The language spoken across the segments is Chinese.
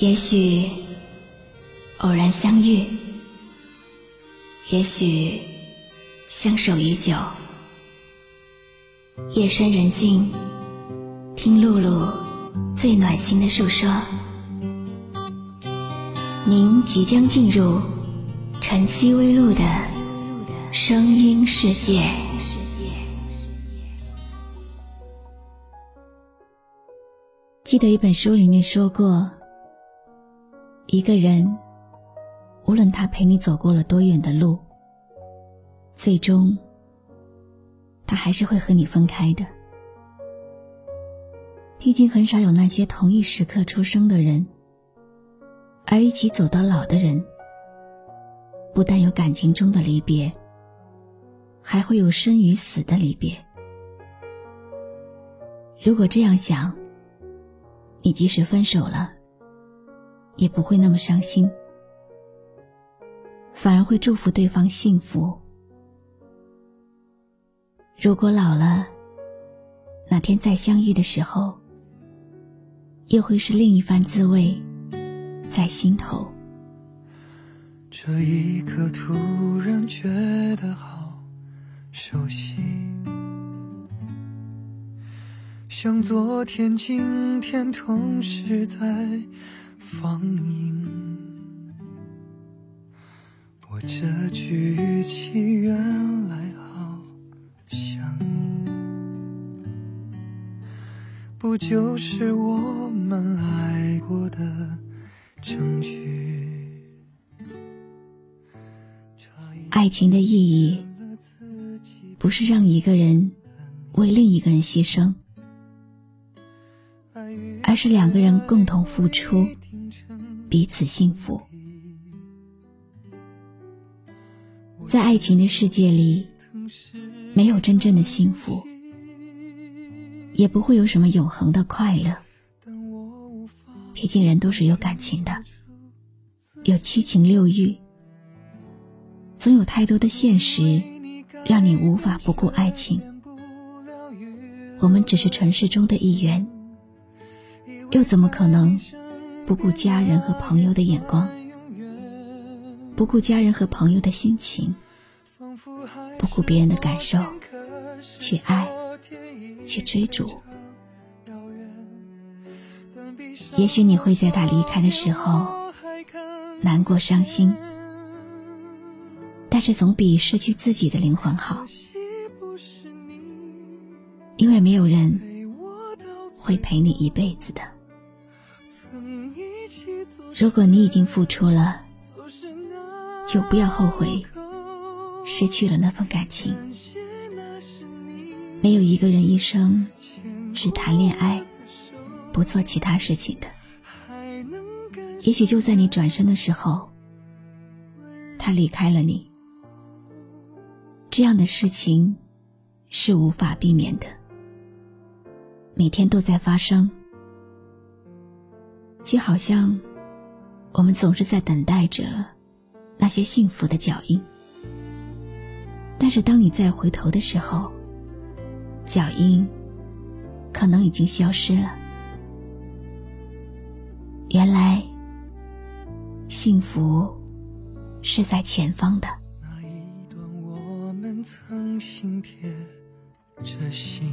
也许偶然相遇，也许相守已久。夜深人静，听露露最暖心的诉说。您即将进入晨曦微露的声音世界。记得一本书里面说过。一个人，无论他陪你走过了多远的路，最终，他还是会和你分开的。毕竟很少有那些同一时刻出生的人，而一起走到老的人，不但有感情中的离别，还会有生与死的离别。如果这样想，你即使分手了。也不会那么伤心，反而会祝福对方幸福。如果老了，哪天再相遇的时候，又会是另一番滋味在心头。这一刻突然觉得好熟悉，像昨天、今天同时在。放映，我这句语气原来好像你，不就是我们爱过的证据？爱情的意义，不是让一个人为另一个人牺牲，而是两个人共同付出。彼此幸福，在爱情的世界里，没有真正的幸福，也不会有什么永恒的快乐。毕竟人都是有感情的，有七情六欲，总有太多的现实让你无法不顾爱情。我们只是城市中的一员，又怎么可能？不顾家人和朋友的眼光，不顾家人和朋友的心情，不顾别人的感受，去爱，去追逐。也许你会在他离开的时候难过伤心，但是总比失去自己的灵魂好，因为没有人会陪你一辈子的。如果你已经付出了，就不要后悔失去了那份感情。没有一个人一生只谈恋爱，不做其他事情的。也许就在你转身的时候，他离开了你。这样的事情是无法避免的，每天都在发生，就好像。我们总是在等待着那些幸福的脚印，但是当你再回头的时候，脚印可能已经消失了。原来，幸福是在前方的。那一段我们曾心贴着心。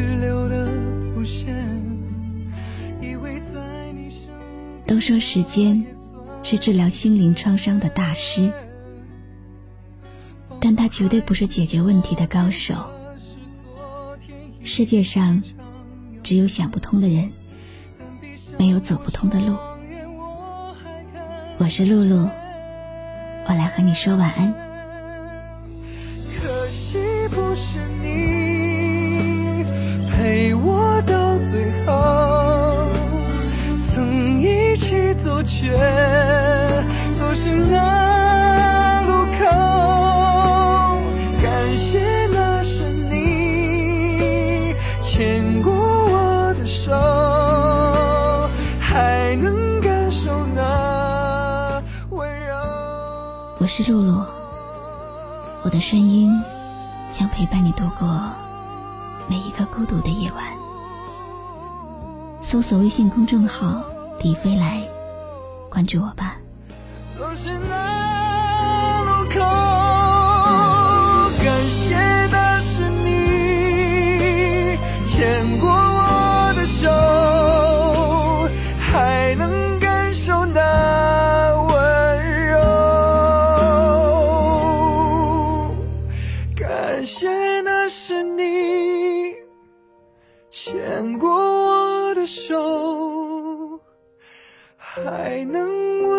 都说时间是治疗心灵创伤的大师，但他绝对不是解决问题的高手。世界上只有想不通的人，没有走不通的路。我是露露，我来和你说晚安。可惜不是你陪我到最后。却走失那路口。感谢那是你牵过我的手，还能感受那温柔。我是露露，我的声音将陪伴你度过每一个孤独的夜晚。搜索微信公众号“李飞来”，关注我吧。总是那还能